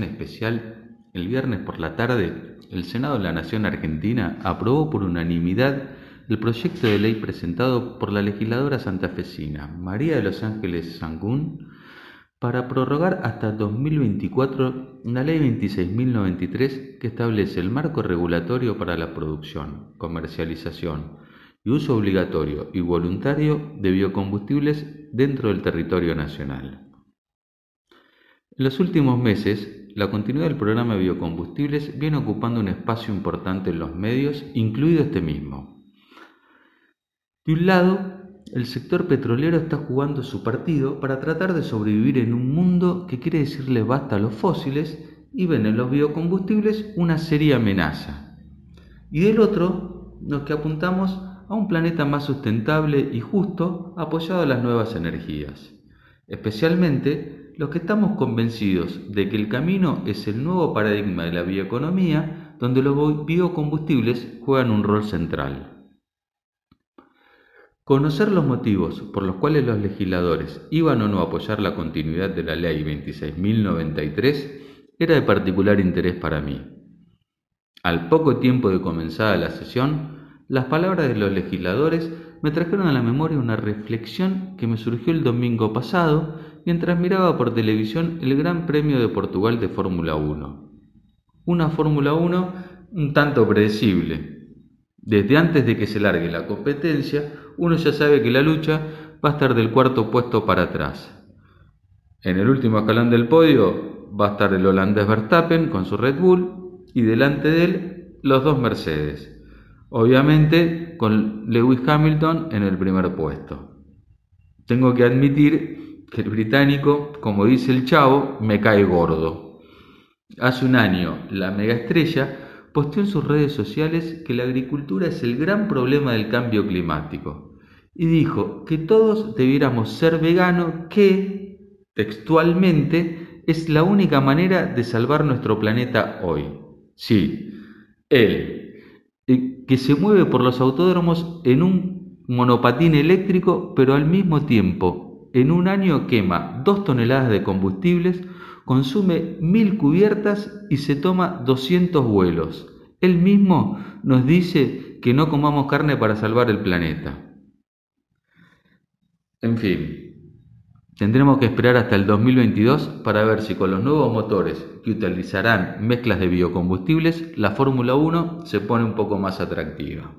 especial, el viernes por la tarde, el Senado de la Nación Argentina aprobó por unanimidad el proyecto de ley presentado por la legisladora santafesina María de los Ángeles Sangún para prorrogar hasta 2024 la Ley 26.093 que establece el marco regulatorio para la producción, comercialización y uso obligatorio y voluntario de biocombustibles dentro del territorio nacional. En los últimos meses, la continuidad del programa de biocombustibles viene ocupando un espacio importante en los medios, incluido este mismo. De un lado, el sector petrolero está jugando su partido para tratar de sobrevivir en un mundo que quiere decirle basta a los fósiles y ven en los biocombustibles una seria amenaza. Y del otro, los que apuntamos a un planeta más sustentable y justo apoyado a las nuevas energías. Especialmente los que estamos convencidos de que el camino es el nuevo paradigma de la bioeconomía donde los biocombustibles juegan un rol central. Conocer los motivos por los cuales los legisladores iban o no a apoyar la continuidad de la Ley 26.093 era de particular interés para mí. Al poco tiempo de comenzada la sesión, las palabras de los legisladores me trajeron a la memoria una reflexión que me surgió el domingo pasado mientras miraba por televisión el Gran Premio de Portugal de Fórmula 1. Una Fórmula 1 un tanto predecible, desde antes de que se largue la competencia, uno ya sabe que la lucha va a estar del cuarto puesto para atrás. En el último escalón del podio va a estar el holandés Verstappen con su Red Bull y delante de él los dos Mercedes. Obviamente con Lewis Hamilton en el primer puesto. Tengo que admitir el británico, como dice el chavo, me cae gordo. Hace un año la mega estrella posteó en sus redes sociales que la agricultura es el gran problema del cambio climático y dijo que todos debiéramos ser veganos, que, textualmente, es la única manera de salvar nuestro planeta hoy. Sí, él, eh, que se mueve por los autódromos en un monopatín eléctrico, pero al mismo tiempo, en un año quema dos toneladas de combustibles, consume mil cubiertas y se toma 200 vuelos. Él mismo nos dice que no comamos carne para salvar el planeta. En fin, tendremos que esperar hasta el 2022 para ver si con los nuevos motores que utilizarán mezclas de biocombustibles, la Fórmula 1 se pone un poco más atractiva.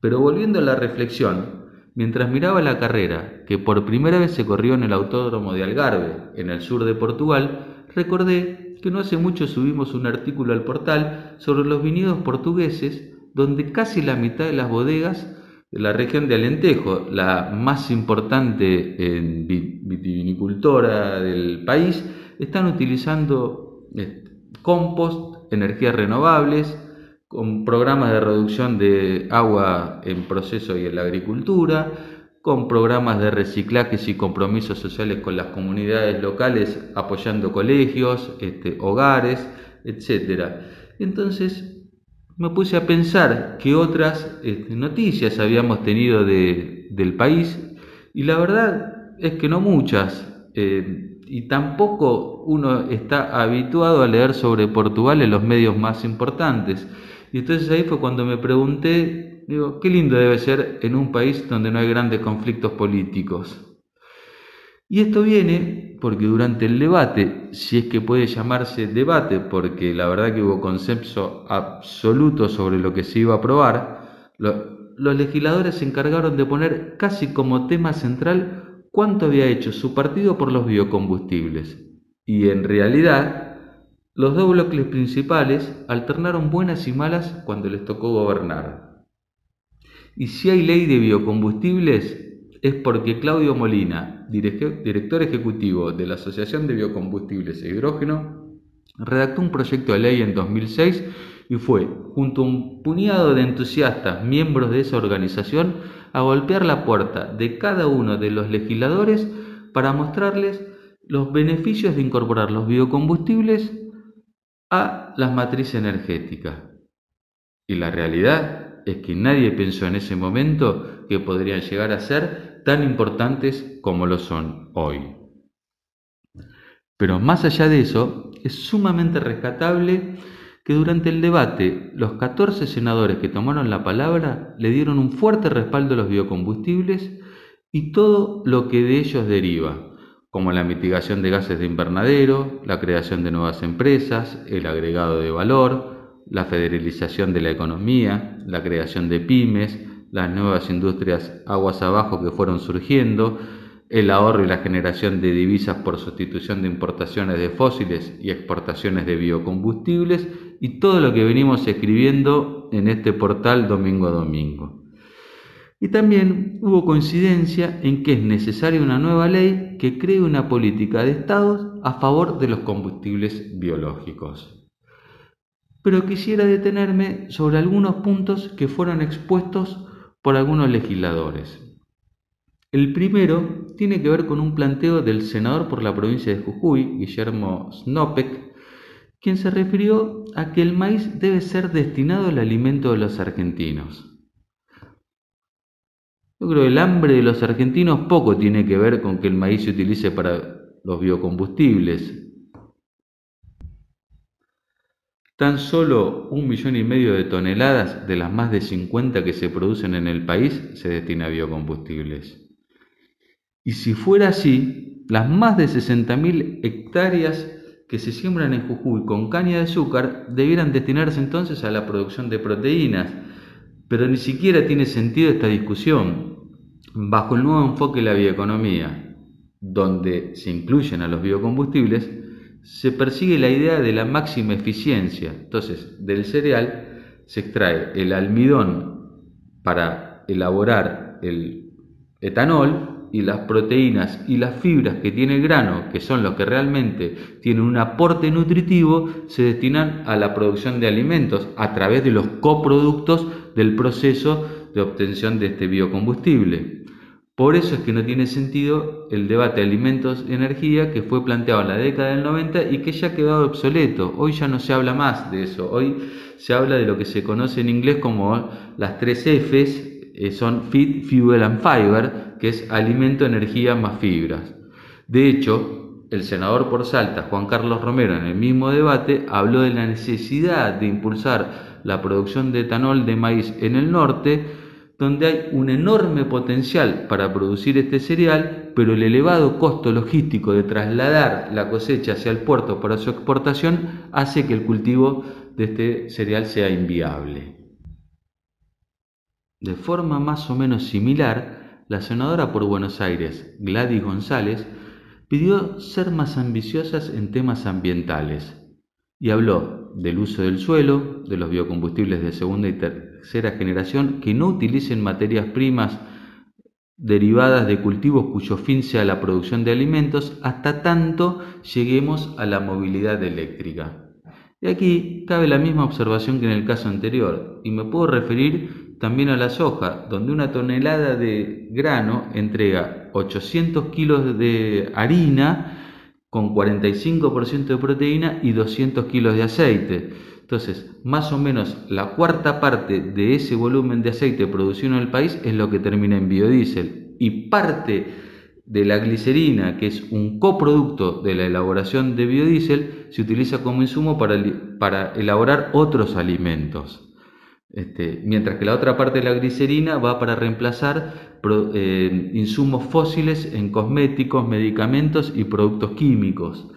Pero volviendo a la reflexión, Mientras miraba la carrera, que por primera vez se corrió en el autódromo de Algarve, en el sur de Portugal, recordé que no hace mucho subimos un artículo al portal sobre los viñedos portugueses, donde casi la mitad de las bodegas de la región de Alentejo, la más importante vitivinicultora del país, están utilizando este, compost, energías renovables, con programas de reducción de agua en proceso y en la agricultura, con programas de reciclajes y compromisos sociales con las comunidades locales, apoyando colegios, este, hogares, etc. Entonces me puse a pensar qué otras este, noticias habíamos tenido del país y la verdad es que no muchas. Eh, y tampoco uno está habituado a leer sobre Portugal en los medios más importantes. Y entonces ahí fue cuando me pregunté, digo, qué lindo debe ser en un país donde no hay grandes conflictos políticos. Y esto viene porque durante el debate, si es que puede llamarse debate, porque la verdad que hubo consenso absoluto sobre lo que se iba a aprobar, los legisladores se encargaron de poner casi como tema central cuánto había hecho su partido por los biocombustibles. Y en realidad los dos bloques principales alternaron buenas y malas cuando les tocó gobernar. Y si hay ley de biocombustibles es porque Claudio Molina, director ejecutivo de la Asociación de Biocombustibles e Hidrógeno, redactó un proyecto de ley en 2006 y fue, junto a un puñado de entusiastas miembros de esa organización, a golpear la puerta de cada uno de los legisladores para mostrarles los beneficios de incorporar los biocombustibles a las matrices energéticas. Y la realidad es que nadie pensó en ese momento que podrían llegar a ser tan importantes como lo son hoy. Pero más allá de eso, es sumamente rescatable que durante el debate los 14 senadores que tomaron la palabra le dieron un fuerte respaldo a los biocombustibles y todo lo que de ellos deriva, como la mitigación de gases de invernadero, la creación de nuevas empresas, el agregado de valor, la federalización de la economía, la creación de pymes, las nuevas industrias aguas abajo que fueron surgiendo, el ahorro y la generación de divisas por sustitución de importaciones de fósiles y exportaciones de biocombustibles y todo lo que venimos escribiendo en este portal domingo a domingo. Y también hubo coincidencia en que es necesaria una nueva ley que cree una política de estados a favor de los combustibles biológicos. Pero quisiera detenerme sobre algunos puntos que fueron expuestos por algunos legisladores. El primero tiene que ver con un planteo del senador por la provincia de Jujuy, Guillermo Snopek, quien se refirió a que el maíz debe ser destinado al alimento de los argentinos. Yo creo que el hambre de los argentinos poco tiene que ver con que el maíz se utilice para los biocombustibles. Tan solo un millón y medio de toneladas de las más de 50 que se producen en el país se destina a biocombustibles. Y si fuera así, las más de 60.000 hectáreas que se siembran en Jujuy con caña de azúcar debieran destinarse entonces a la producción de proteínas, pero ni siquiera tiene sentido esta discusión. Bajo el nuevo enfoque de la bioeconomía, donde se incluyen a los biocombustibles, se persigue la idea de la máxima eficiencia. Entonces, del cereal se extrae el almidón para elaborar el etanol y las proteínas y las fibras que tiene el grano, que son los que realmente tienen un aporte nutritivo, se destinan a la producción de alimentos a través de los coproductos del proceso de obtención de este biocombustible. Por eso es que no tiene sentido el debate de alimentos y energía que fue planteado en la década del 90 y que ya ha quedado obsoleto. Hoy ya no se habla más de eso. Hoy se habla de lo que se conoce en inglés como las tres Fs, eh, son Feed, Fuel and Fiber, que es alimento, energía más fibras. De hecho, el senador por Salta, Juan Carlos Romero, en el mismo debate, habló de la necesidad de impulsar la producción de etanol de maíz en el norte, donde hay un enorme potencial para producir este cereal, pero el elevado costo logístico de trasladar la cosecha hacia el puerto para su exportación hace que el cultivo de este cereal sea inviable. De forma más o menos similar, la senadora por Buenos Aires, Gladys González, pidió ser más ambiciosas en temas ambientales y habló del uso del suelo, de los biocombustibles de segunda y tercera generación que no utilicen materias primas derivadas de cultivos cuyo fin sea la producción de alimentos hasta tanto lleguemos a la movilidad eléctrica. Y aquí cabe la misma observación que en el caso anterior, y me puedo referir también a la soja, donde una tonelada de grano entrega 800 kilos de harina con 45% de proteína y 200 kilos de aceite. Entonces, más o menos la cuarta parte de ese volumen de aceite producido en el país es lo que termina en biodiesel. Y parte de la glicerina, que es un coproducto de la elaboración de biodiesel, se utiliza como insumo para, para elaborar otros alimentos. Este, mientras que la otra parte de la glicerina va para reemplazar eh, insumos fósiles en cosméticos, medicamentos y productos químicos.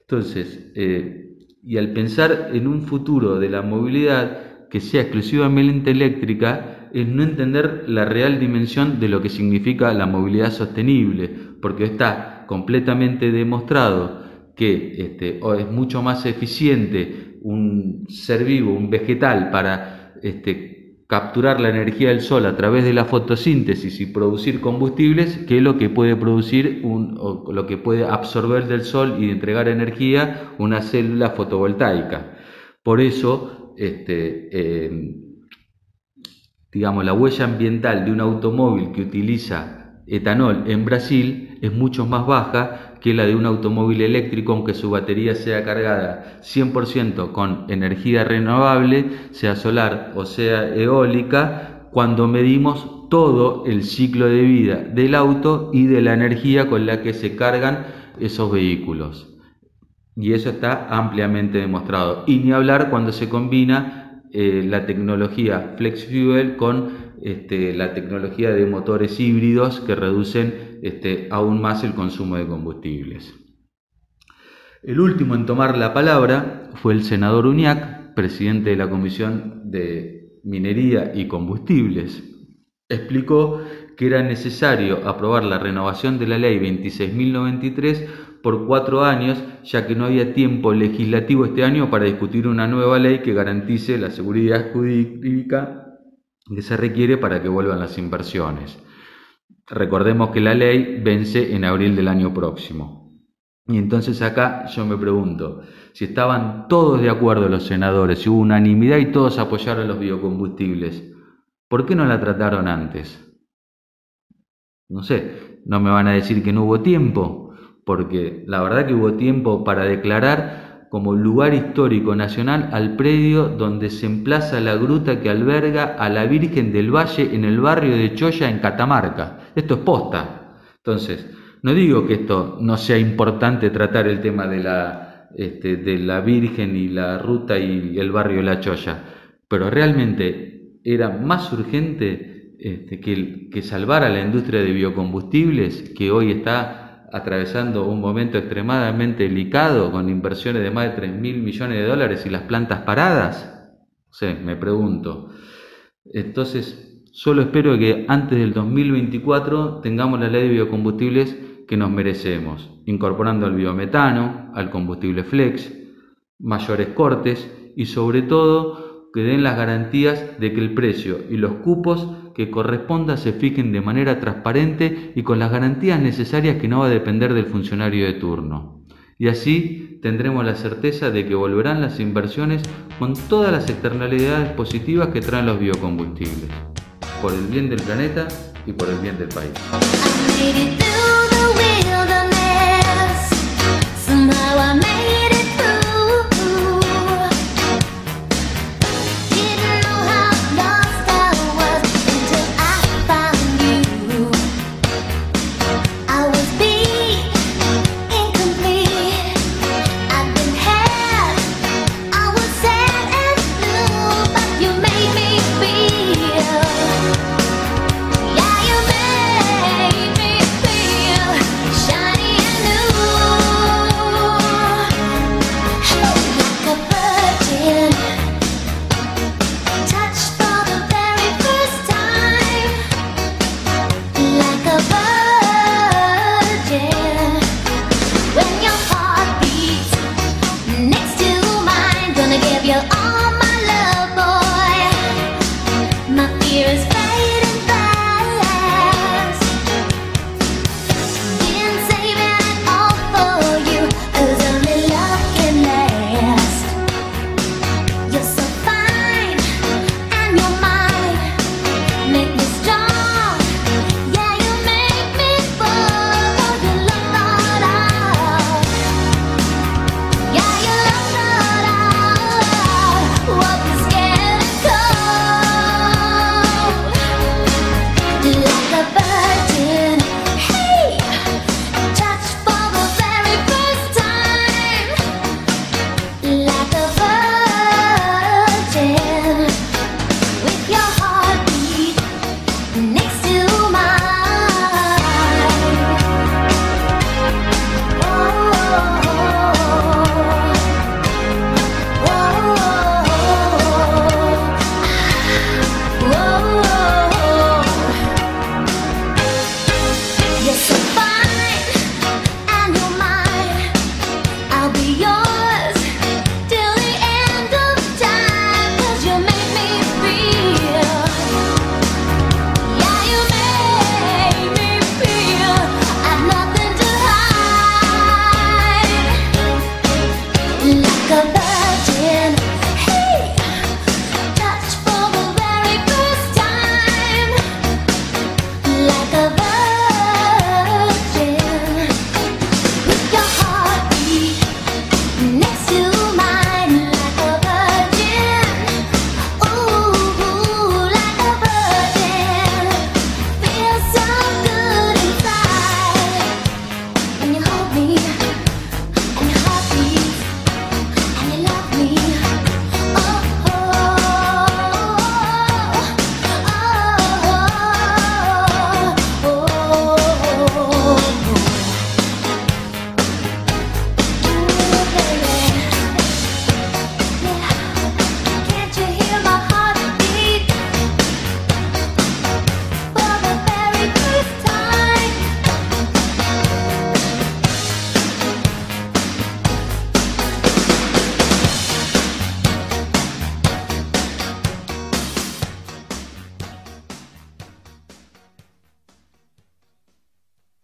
Entonces, eh, y al pensar en un futuro de la movilidad que sea exclusivamente eléctrica, es no entender la real dimensión de lo que significa la movilidad sostenible, porque está completamente demostrado que este, es mucho más eficiente un ser vivo, un vegetal, para este, capturar la energía del sol a través de la fotosíntesis y producir combustibles que lo que puede producir un, o lo que puede absorber del sol y entregar energía una célula fotovoltaica. Por eso, este, em, digamos, la huella ambiental de un automóvil que utiliza etanol en Brasil es mucho más baja que la de un automóvil eléctrico, aunque su batería sea cargada 100% con energía renovable, sea solar o sea eólica, cuando medimos todo el ciclo de vida del auto y de la energía con la que se cargan esos vehículos. Y eso está ampliamente demostrado. Y ni hablar cuando se combina eh, la tecnología Flex Fuel con este, la tecnología de motores híbridos que reducen este, aún más el consumo de combustibles. El último en tomar la palabra fue el senador Uñac, presidente de la Comisión de Minería y Combustibles. Explicó que era necesario aprobar la renovación de la ley 26.093 por cuatro años, ya que no había tiempo legislativo este año para discutir una nueva ley que garantice la seguridad jurídica que se requiere para que vuelvan las inversiones. Recordemos que la ley vence en abril del año próximo. Y entonces acá yo me pregunto, si estaban todos de acuerdo los senadores, si hubo unanimidad y todos apoyaron los biocombustibles, ¿por qué no la trataron antes? No sé, no me van a decir que no hubo tiempo, porque la verdad que hubo tiempo para declarar como lugar histórico nacional al predio donde se emplaza la gruta que alberga a la Virgen del Valle en el barrio de Choya en Catamarca. Esto es posta. Entonces, no digo que esto no sea importante tratar el tema de la, este, de la Virgen y la ruta y el barrio la Choya, pero realmente era más urgente este, que, que salvar a la industria de biocombustibles que hoy está atravesando un momento extremadamente delicado con inversiones de más de 3 mil millones de dólares y las plantas paradas? Sí, me pregunto. Entonces, solo espero que antes del 2024 tengamos la ley de biocombustibles que nos merecemos, incorporando al biometano, al combustible flex, mayores cortes y sobre todo que den las garantías de que el precio y los cupos que corresponda se fijen de manera transparente y con las garantías necesarias que no va a depender del funcionario de turno. Y así tendremos la certeza de que volverán las inversiones con todas las externalidades positivas que traen los biocombustibles, por el bien del planeta y por el bien del país.